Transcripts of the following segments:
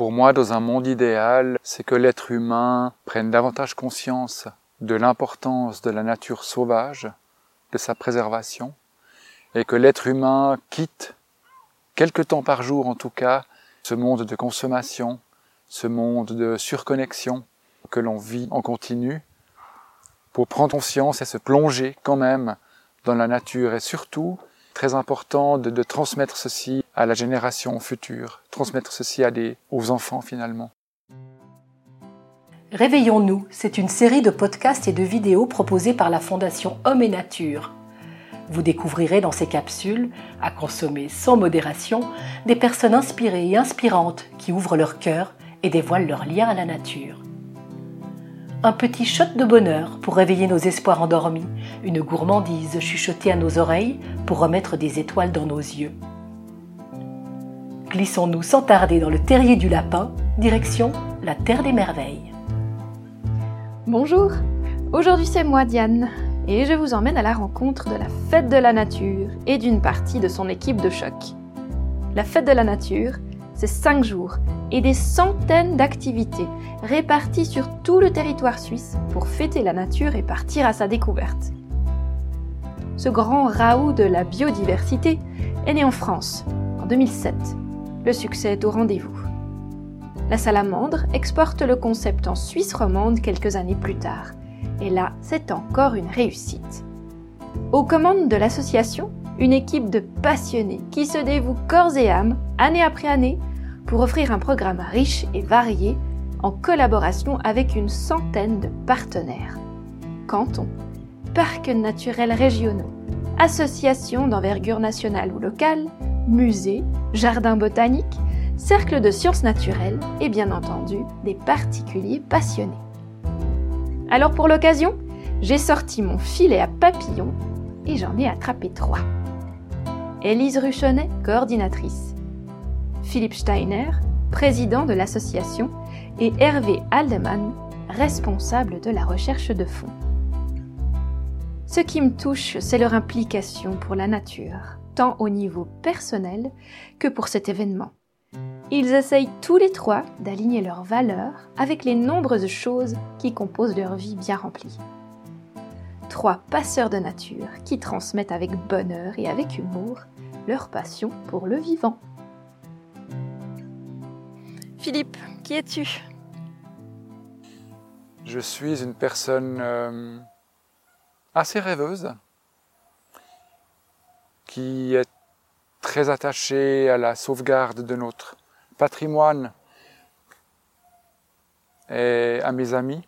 Pour moi, dans un monde idéal, c'est que l'être humain prenne davantage conscience de l'importance de la nature sauvage, de sa préservation, et que l'être humain quitte, quelque temps par jour en tout cas, ce monde de consommation, ce monde de surconnexion que l'on vit en continu, pour prendre conscience et se plonger quand même dans la nature et surtout, important de, transmettre ceci à la génération future, transmettre ceci aux enfants finalement. Réveillons-nous, c'est une série de podcasts et de vidéos proposées par la Fondation Homme et Nature. Vous découvrirez dans ces capsules, à consommer sans modération, des personnes inspirées et inspirantes qui ouvrent leur cœur et dévoilent leur lien à la nature. Un petit shot de bonheur pour réveiller nos espoirs endormis, une gourmandise chuchotée à nos oreilles pour remettre des étoiles dans nos yeux. Glissons-nous sans tarder dans le terrier du lapin, direction la Terre des Merveilles. Bonjour, aujourd'hui c'est moi Diane et je vous emmène à la rencontre de la Fête de la Nature et d'une partie de son équipe de choc. La Fête de la Nature, c'est 5 jours et des centaines d'activités réparties sur tout le territoire suisse pour fêter la nature et partir à sa découverte. Ce grand raout de la biodiversité est né en France en 2007. Le succès est au rendez-vous. La salamandre exporte le concept en Suisse romande quelques années plus tard. Et là, c'est encore une réussite. Aux commandes de l'association, une équipe de passionnés qui se dévouent corps et âme, année après année, pour offrir un programme riche et varié en collaboration avec une centaine de partenaires. Cantons, parcs naturels régionaux, associations d'envergure nationale ou locale, musées, jardins botaniques, cercles de sciences naturelles et bien entendu des particuliers passionnés. Alors pour l'occasion, j'ai sorti mon filet à papillons et j'en ai attrapé trois. Élise Ruchonnet, coordinatrice. Philippe Steiner, président de l'association, et Hervé Aldeman, responsable de la recherche de fonds. Ce qui me touche, c'est leur implication pour la nature, tant au niveau personnel que pour cet événement. Ils essayent tous les trois d'aligner leurs valeurs avec les nombreuses choses qui composent leur vie bien remplie. Trois passeurs de nature qui transmettent avec bonheur et avec humour leur passion pour le vivant. Philippe, qui es-tu? Je suis une personne euh, assez rêveuse qui est très attachée à la sauvegarde de notre patrimoine et à mes amis,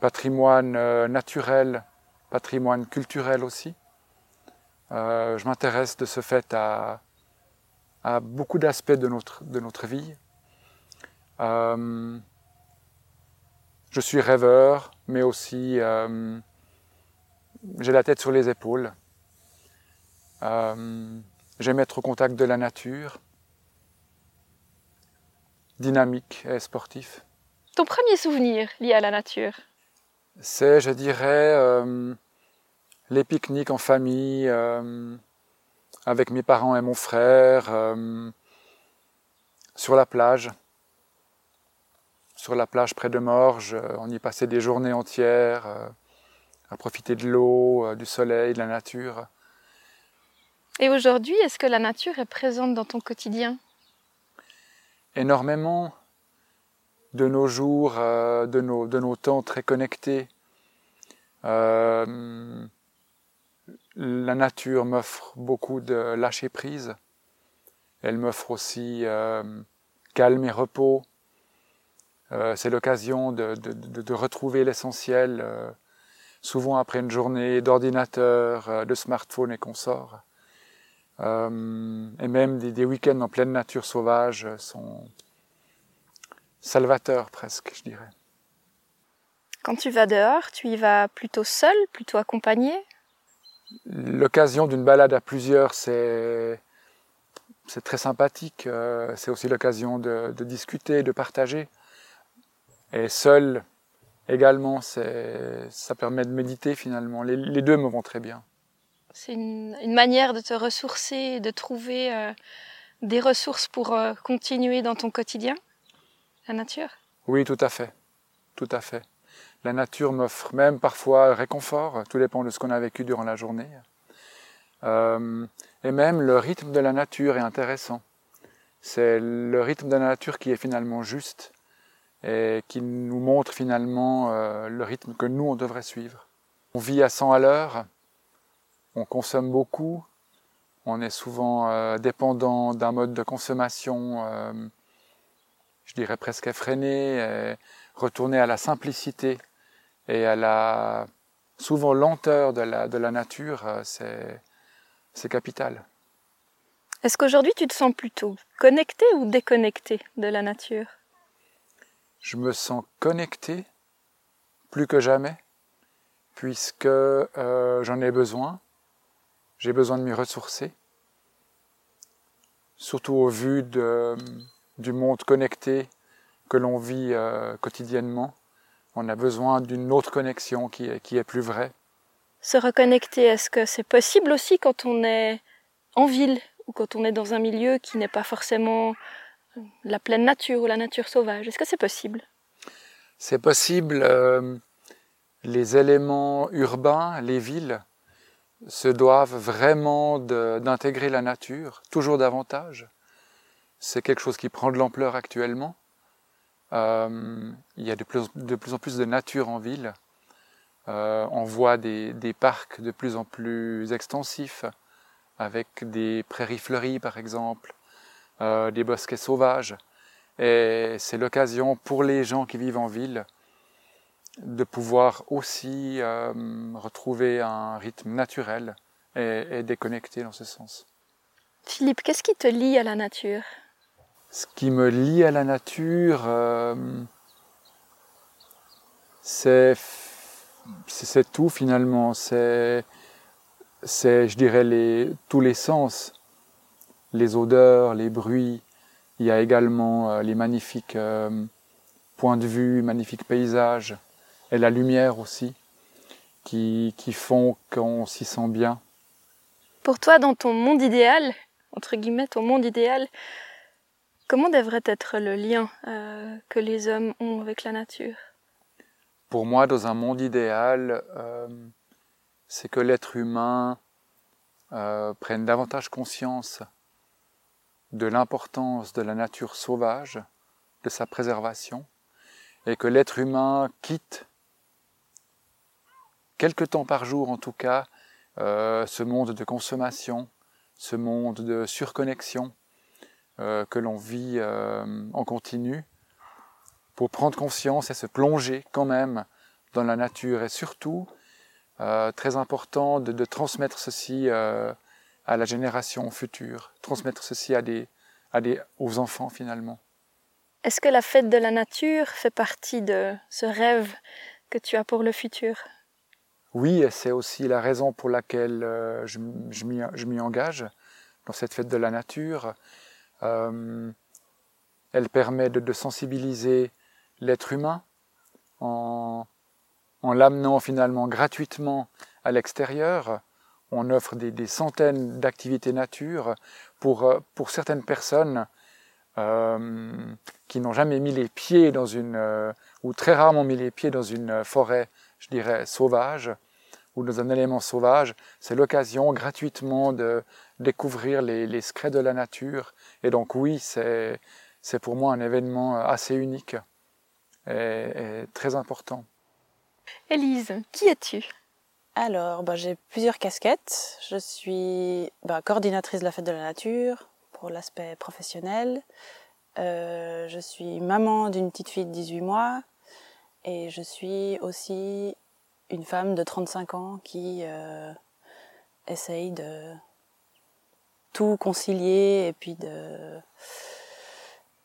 patrimoine euh, naturel, patrimoine culturel aussi. Euh, je m'intéresse de ce fait à, beaucoup d'aspects de notre, de notre vie. Euh, je suis rêveur, mais aussi euh, j'ai la tête sur les épaules. Euh, J'aime être au contact de la nature, dynamique et sportif. Ton premier souvenir lié à la nature? C'est, je dirais, les pique-niques en famille, avec mes parents et mon frère, sur la plage sur la plage près de Morges. Euh, on y passait des journées entières euh, à profiter de l'eau, euh, du soleil, de la nature. Et aujourd'hui, est-ce que la nature est présente dans ton quotidien? Énormément de nos jours, de, nos, de nos temps très connectés. Euh, la nature m'offre beaucoup de lâcher prise. Elle m'offre aussi euh, calme et repos. Euh, c'est l'occasion de, de, de, de, retrouver l'essentiel, euh, souvent après une journée d'ordinateur, euh, de smartphone et consorts. Euh, et même des, des week-ends en pleine nature sauvage sont salvateurs presque, je dirais. Quand tu vas dehors, tu y vas plutôt seul, plutôt accompagné? L'occasion d'une balade à plusieurs, c'est c'est très sympathique. c'est aussi l'occasion de, de, discuter, de partager. Et seul également, ça permet de méditer finalement. Les, les, deux me vont très bien. C'est une, une, manière de te ressourcer, de trouver euh, des ressources pour euh, continuer dans ton quotidien? La nature? Oui, tout à fait. Tout à fait. La nature m'offre même parfois réconfort, tout dépend de ce qu'on a vécu durant la journée. Euh, et même le rythme de la nature est intéressant. C'est le rythme de la nature qui est finalement juste et qui nous montre finalement euh, le rythme que nous, on devrait suivre. On vit à 100 à l'heure, on consomme beaucoup, on est souvent euh, dépendant d'un mode de consommation, euh, je dirais presque effréné, et retourner à la simplicité et à la souvent lenteur de la nature, c'est capital. Est-ce qu'aujourd'hui tu te sens plutôt connecté ou déconnecté de la nature? Je me sens connecté plus que jamais, puisque euh, j'en ai besoin. J'ai besoin de m'y ressourcer, surtout au vu du monde connecté que l'on vit euh, quotidiennement. On a besoin d'une autre connexion qui est, qui est plus vraie. Se reconnecter, est-ce que c'est possible aussi quand on est en ville ou quand on est dans un milieu qui n'est pas forcément la pleine nature ou la nature sauvage Est-ce que c'est possible? C'est possible. Euh, les éléments urbains, les villes, se doivent vraiment d'intégrer la nature, toujours davantage. C'est quelque chose qui prend de l'ampleur actuellement. Euh, il y a de plus, en plus de nature en ville. Euh, on voit des, parcs de plus en plus extensifs avec des prairies fleuries par exemple, euh, des bosquets sauvages. Et c'est l'occasion pour les gens qui vivent en ville de pouvoir aussi euh, retrouver un rythme naturel et, et déconnecté dans ce sens. Philippe, qu'est-ce qui te lie à la nature? Ce qui me lie à la nature, euh, c'est tout finalement. C'est c'est, je dirais, les, tous les sens, les odeurs, les bruits. Il y a également euh, les magnifiques euh, points de vue, magnifiques paysages, et la lumière aussi, qui, qui font qu'on s'y sent bien. Pour toi, dans ton monde idéal, entre guillemets, ton monde idéal, comment devrait être le lien euh, que les hommes ont avec la nature? Pour moi, dans un monde idéal, euh, c'est que l'être humain euh, prenne davantage conscience de l'importance de la nature sauvage, de sa préservation, et que l'être humain quitte, quelque temps par jour en tout cas, euh, ce monde de consommation, ce monde de surconnexion euh, que l'on vit euh, en continu, pour prendre conscience et se plonger quand même dans la nature. Et surtout très important de, transmettre ceci à la génération future, transmettre ceci à des, à des, aux enfants finalement. Est-ce que la fête de la nature fait partie de ce rêve que tu as pour le futur? Oui, et c'est aussi la raison pour laquelle euh, je, je m'y engage dans cette fête de la nature. Euh, elle permet de, de sensibiliser l'être humain en, en l'amenant finalement gratuitement à l'extérieur. On offre des, centaines d'activités nature pour, euh, pour certaines personnes euh, qui n'ont jamais mis les pieds dans une, euh, ou très rarement mis les pieds dans une forêt, je dirais, sauvage, ou dans un élément sauvage. C'est l'occasion gratuitement de découvrir les, secrets de la nature. Et donc oui, c'est, c'est pour moi un événement assez unique et, et très important. Élise, qui es-tu? Alors, bah, j'ai plusieurs casquettes. Je suis bah, coordinatrice de la fête de la nature pour l'aspect professionnel. Euh, je suis maman d'une petite fille de 18 mois et je suis aussi une femme de 35 ans qui euh, essaye de tout concilier et puis de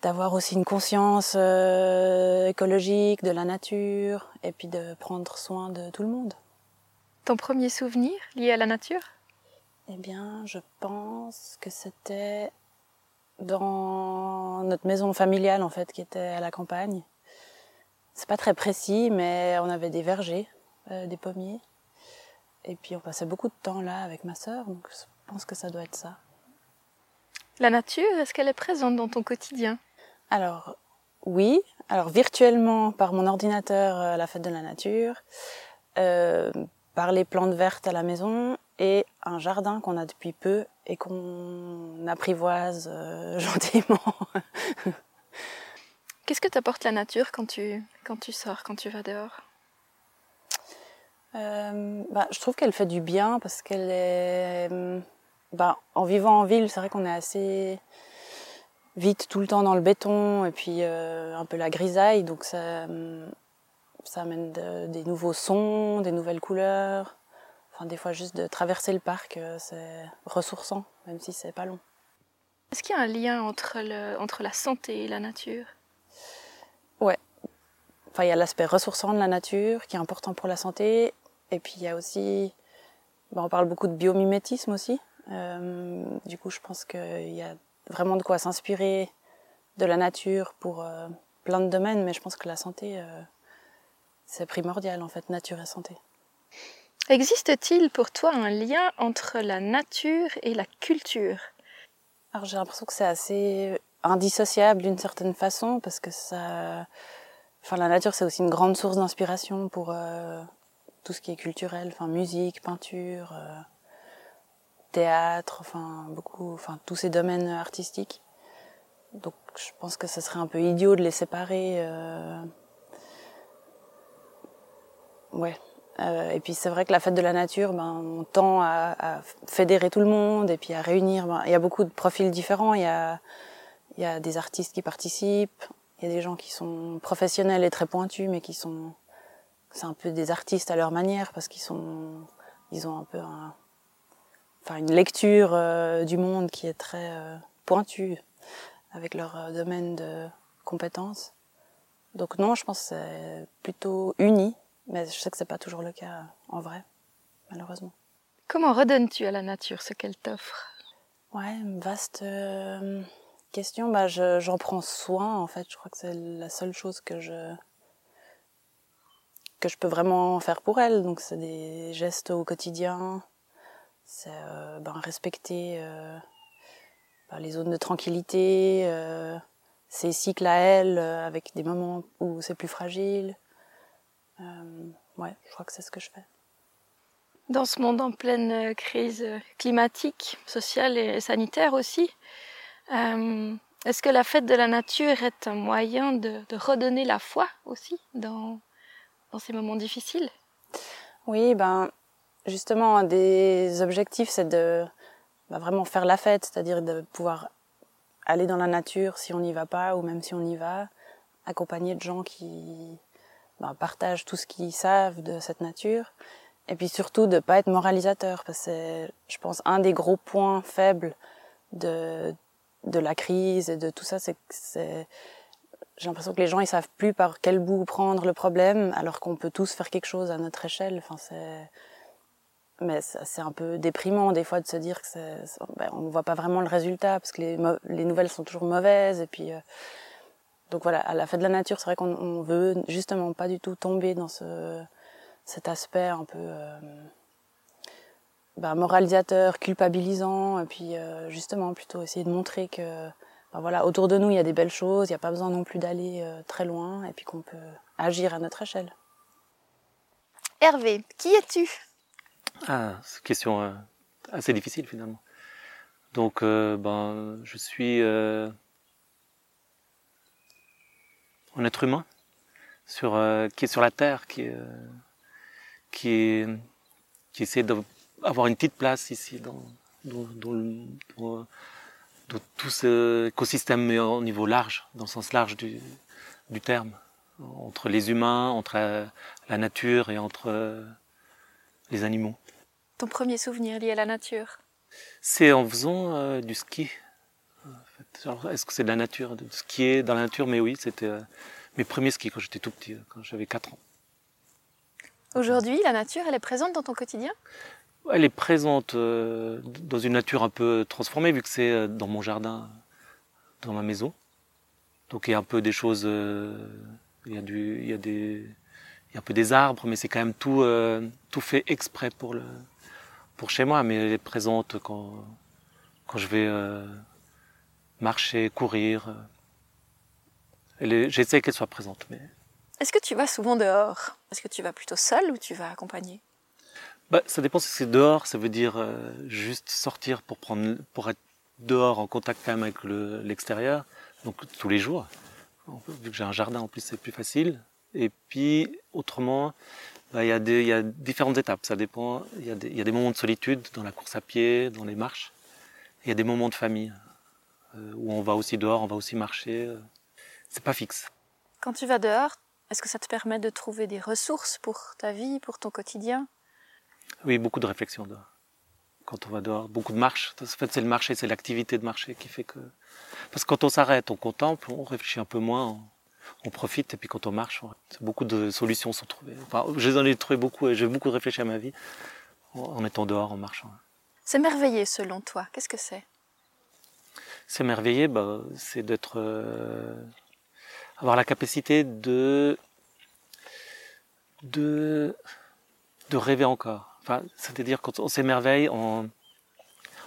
d'avoir aussi une conscience euh, écologique de la nature et puis de prendre soin de tout le monde. Ton premier souvenir lié à la nature? Eh bien, je pense que c'était dans notre maison familiale en fait qui était à la campagne. C'est pas très précis, mais on avait des vergers, euh, des pommiers, et puis on passait beaucoup de temps là avec ma sœur, donc je pense que ça doit être ça. La nature, est-ce qu'elle est présente dans ton quotidien? Alors, oui. Alors virtuellement par mon ordinateur à la fête de la nature, euh, par les plantes vertes à la maison et un jardin qu'on a depuis peu et qu'on apprivoise euh, gentiment. Qu'est-ce que t'apporte la nature quand tu, quand tu sors, quand tu vas dehors? Euh, bah, Je trouve qu'elle fait du bien parce qu'elle est... Bah, en vivant en ville, c'est vrai qu'on est assez vite tout le temps dans le béton et puis euh, un peu la grisaille, donc ça, ça amène des nouveaux sons, des nouvelles couleurs. Enfin, des fois, juste de traverser le parc, euh, c'est ressourçant, même si c'est pas long. Est-ce qu'il y a un lien entre, le, entre la santé et la nature? Ouais. Enfin, il y a l'aspect ressourçant de la nature qui est important pour la santé. Et puis, il y a aussi. Bah, on parle beaucoup de biomimétisme aussi. Euh, du coup, je pense qu'il y a vraiment de quoi s'inspirer de la nature pour euh, plein de domaines, mais je pense que la santé, c'est primordial en fait, nature et santé. Existe-t-il pour toi un lien entre la nature et la culture? Alors j'ai l'impression que c'est assez indissociable d'une certaine façon parce que ça, enfin la nature c'est aussi une grande source d'inspiration pour euh, tout ce qui est culturel, enfin musique, peinture, euh, théâtre, enfin beaucoup, enfin tous ces domaines artistiques. Donc je pense que ce serait un peu idiot de les séparer. Euh... Ouais, euh, et puis c'est vrai que la fête de la nature, ben, on tend à, à, fédérer tout le monde et puis à réunir. Ben, il y a beaucoup de profils différents. Il y a, il y a des artistes qui participent. Il y a des gens qui sont professionnels et très pointus, mais qui sont, c'est un peu des artistes à leur manière parce qu'ils sont, ils ont un peu, un, enfin une lecture euh, du monde qui est très euh, pointue avec leur euh, domaine de compétences. Donc non, je pense que c'est plutôt uni mais je sais que c'est pas toujours le cas en vrai, malheureusement. Comment redonnes-tu à la nature ce qu'elle t'offre? Ouais, une vaste euh, question. Bah, j'en prends soin en fait. Je crois que c'est la seule chose que je que je peux vraiment faire pour elle. Donc c'est des gestes au quotidien, c'est euh, ben, respecter euh, ben, les zones de tranquillité, euh, ses cycles à elle, euh, avec des moments où c'est plus fragile. Euh, ouais, je crois que c'est ce que je fais. Dans ce monde en pleine euh, crise climatique, sociale et sanitaire aussi, euh, est-ce que la fête de la nature est un moyen de, de redonner la foi aussi dans, dans ces moments difficiles? Oui, ben justement, un des objectifs, c'est de bah, vraiment faire la fête, c'est-à-dire de pouvoir aller dans la nature si on n'y va pas, ou même si on y va, accompagné de gens qui, ben, partagent tout ce qu'ils savent de cette nature. Et puis surtout de pas être moralisateur, parce que c'est, je pense, un des gros points faibles de, de la crise et de tout ça, c'est que c'est, j'ai l'impression que les gens ils savent plus par quel bout prendre le problème, alors qu'on peut tous faire quelque chose à notre échelle. Enfin, c'est, mais c'est un peu déprimant des fois de se dire que c'est, ben, on voit pas vraiment le résultat parce que les, les nouvelles sont toujours mauvaises et puis. Euh, donc voilà, à la fête de la nature, c'est vrai qu'on veut justement pas du tout tomber dans ce, cet aspect un peu euh, bah, moralisateur, culpabilisant, et puis euh, justement plutôt essayer de montrer que bah, voilà, autour de nous il y a des belles choses, il n'y a pas besoin non plus d'aller euh, très loin, et puis qu'on peut agir à notre échelle. Hervé, qui es-tu? Ah, c'est une question assez difficile finalement. Donc, ben, je suis un être humain sur, euh, qui est sur la terre, qui, euh, qui, est, qui essaie d'avoir une petite place ici dans, dans, dans, dans, dans tout ce écosystème mais au niveau large, dans le sens large du, du terme, entre les humains, entre la, la nature et entre euh, les animaux. Ton premier souvenir lié à la nature? C'est en faisant euh, du ski. Est-ce que c'est de la nature, de skier dans la nature? Mais oui, c'était euh, mes premiers skis quand j'étais tout petit, quand j'avais 4 ans. Aujourd'hui, la nature, elle est présente dans ton quotidien? Elle est présente euh, dans une nature un peu transformée, vu que c'est euh, dans mon jardin, dans ma maison. Donc il y a un peu des choses, euh, il y a du, il y a des, il y a un peu des arbres, mais c'est quand même tout, euh, tout fait exprès pour le, pour chez moi. Mais elle est présente quand, quand je vais euh, marcher, courir. J'essaie qu'elle soit présente. Mais... Est-ce que tu vas souvent dehors? Est-ce que tu vas plutôt seul ou tu vas accompagné bah, Ça dépend si c'est dehors, ça veut dire euh, juste sortir pour, prendre, pour être dehors en contact quand même avec l'extérieur, donc tous les jours. Vu que j'ai un jardin en plus, c'est plus facile. Et puis, autrement, bah, il y, y, a différentes étapes. Ça dépend. Il y, y, a des moments de solitude dans la course à pied, dans les marches. Il y a des moments de famille où on va aussi dehors, on va aussi marcher. Euh, c'est pas fixe. Quand tu vas dehors, est-ce que ça te permet de trouver des ressources pour ta vie, pour ton quotidien? Oui, beaucoup de réflexion dehors. Quand on va dehors, beaucoup de marches. En fait, c'est le marché, c'est l'activité de marché qui fait que. Parce que quand on s'arrête, on contemple, on réfléchit un peu moins, on, profite, et puis quand on marche, beaucoup de solutions sont trouvées. Enfin, j'en ai trouvé beaucoup, et j'ai beaucoup réfléchi à ma vie en étant dehors, en marchant. S'émerveiller, selon toi, qu'est-ce que c'est? S'émerveiller, bah, c'est d'être, euh, avoir la capacité de, de, de rêver encore. Enfin, c'est-à-dire quand on s'émerveille, on,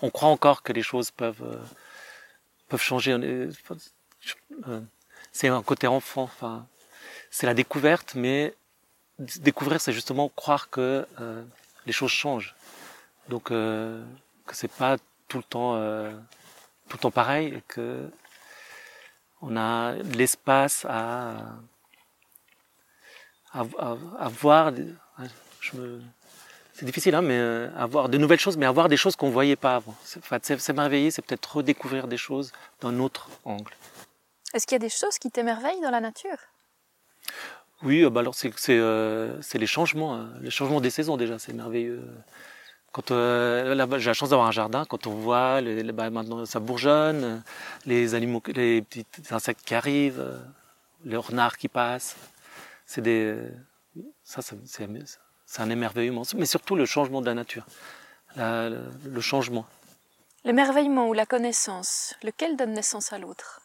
on croit encore que les choses peuvent, euh, peuvent changer. Euh, c'est un côté enfant. Enfin, c'est la découverte, mais découvrir, c'est justement croire que les choses changent. Donc euh, que c'est pas tout le temps tout le temps pareil que on a l'espace à, à, à, voir je me c'est difficile, hein, mais euh, avoir de nouvelles choses, mais avoir des choses qu'on voyait pas avant. C'est merveilleux, c'est peut-être redécouvrir des choses d'un autre angle. Est-ce qu'il y a des choses qui t'émerveillent dans la nature? Oui, bah alors c'est euh, les changements, hein. les changements des saisons déjà, c'est merveilleux. Quand euh, là, j'ai la chance d'avoir un jardin, quand on voit, les, bah, maintenant ça bourgeonne, les animaux, les petits insectes qui arrivent, euh, les renards qui passent, c'est des, ça, c'est, c'est un émerveillement, mais surtout le changement de la nature, le, le changement. L'émerveillement ou la connaissance, lequel donne naissance à l'autre?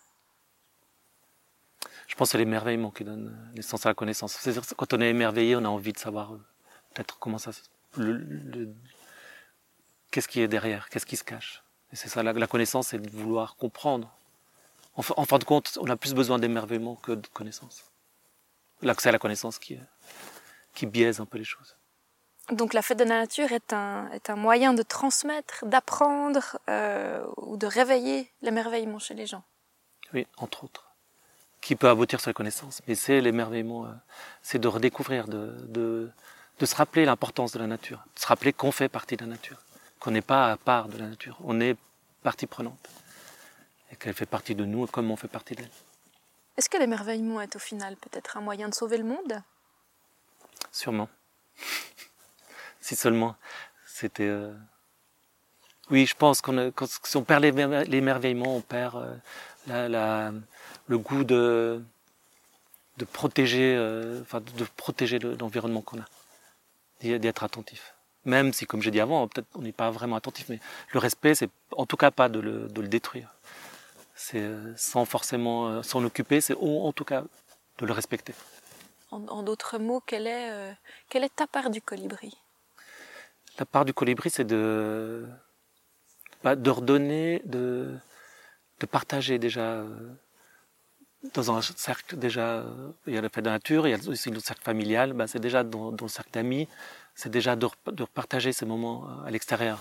Je pense que c'est l'émerveillement qui donne naissance à la connaissance. C'est-à-dire quand on est émerveillé, on a envie de savoir euh, peut-être comment ça, le, le, qu'est-ce qui est derrière, qu'est-ce qui se cache? Et c'est ça, la, connaissance, c'est de vouloir comprendre. En, en, fin de compte, on a plus besoin d'émerveillement que de connaissance. L'accès à la connaissance qui, qui biaise un peu les choses. Donc la fête de la nature est un, est un moyen de transmettre, d'apprendre euh, ou de réveiller l'émerveillement chez les gens. Oui, entre autres. Qui peut aboutir sur la connaissance. Mais c'est l'émerveillement, euh, c'est de redécouvrir, de, de, de se rappeler l'importance de la nature, de se rappeler qu'on fait partie de la nature qu'on n'est pas à part de la nature, on est partie prenante et qu'elle fait partie de nous comme on fait partie d'elle. Est-ce que l'émerveillement est au final peut-être un moyen de sauver le monde? Sûrement. si seulement c'était. Euh, oui, je pense qu'on si on perd l'émerveillement, on perd euh, le goût de de protéger, euh, enfin de protéger l'environnement qu'on a, d'être attentif. Même si, comme j'ai dit avant, peut-être on n'est pas vraiment attentif, mais le respect, c'est en tout cas pas de le, de le détruire. C'est euh, sans forcément euh, s'en occuper, c'est en tout cas de le respecter. En, d'autres mots, quelle est, euh, quelle est ta part du colibri? La part du colibri, c'est de, bah, de redonner, de, de partager déjà dans un cercle déjà, il y a le fait de nature, il y a aussi le cercle familial, bah, c'est déjà dans, le cercle d'amis, c'est déjà de, de, partager ces moments euh, à l'extérieur.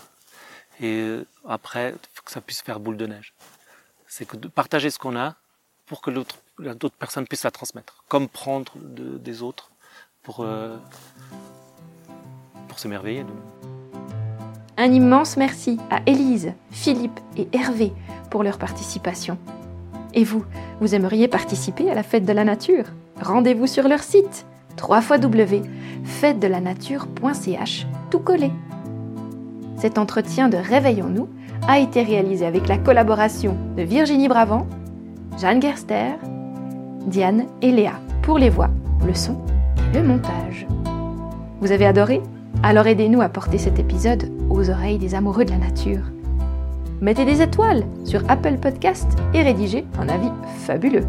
Et euh, après, que ça puisse faire boule de neige. C'est que de partager ce qu'on a pour que d'autres personnes puissent la transmettre. Comme prendre de, des autres pour, euh, pour s'émerveiller. Un immense merci à Élise, Philippe et Hervé pour leur participation. Et vous, vous aimeriez participer à la fête de la nature? Rendez-vous sur leur site tout collé. Cet entretien de Réveillons-nous a été réalisé avec la collaboration de Virginie Bravant, Jeanne Gerster, Diane et Léa pour les voix, le son et le montage. Vous avez adoré? Alors aidez-nous à porter cet épisode aux oreilles des amoureux de la nature mettez des étoiles sur Apple Podcast et rédigez un avis fabuleux.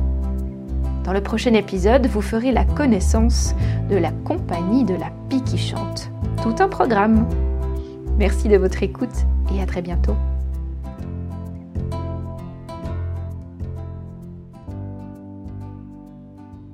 Dans le prochain épisode, vous ferez la connaissance de la compagnie de la pie qui chante. Tout un programme. Merci de votre écoute et à très bientôt.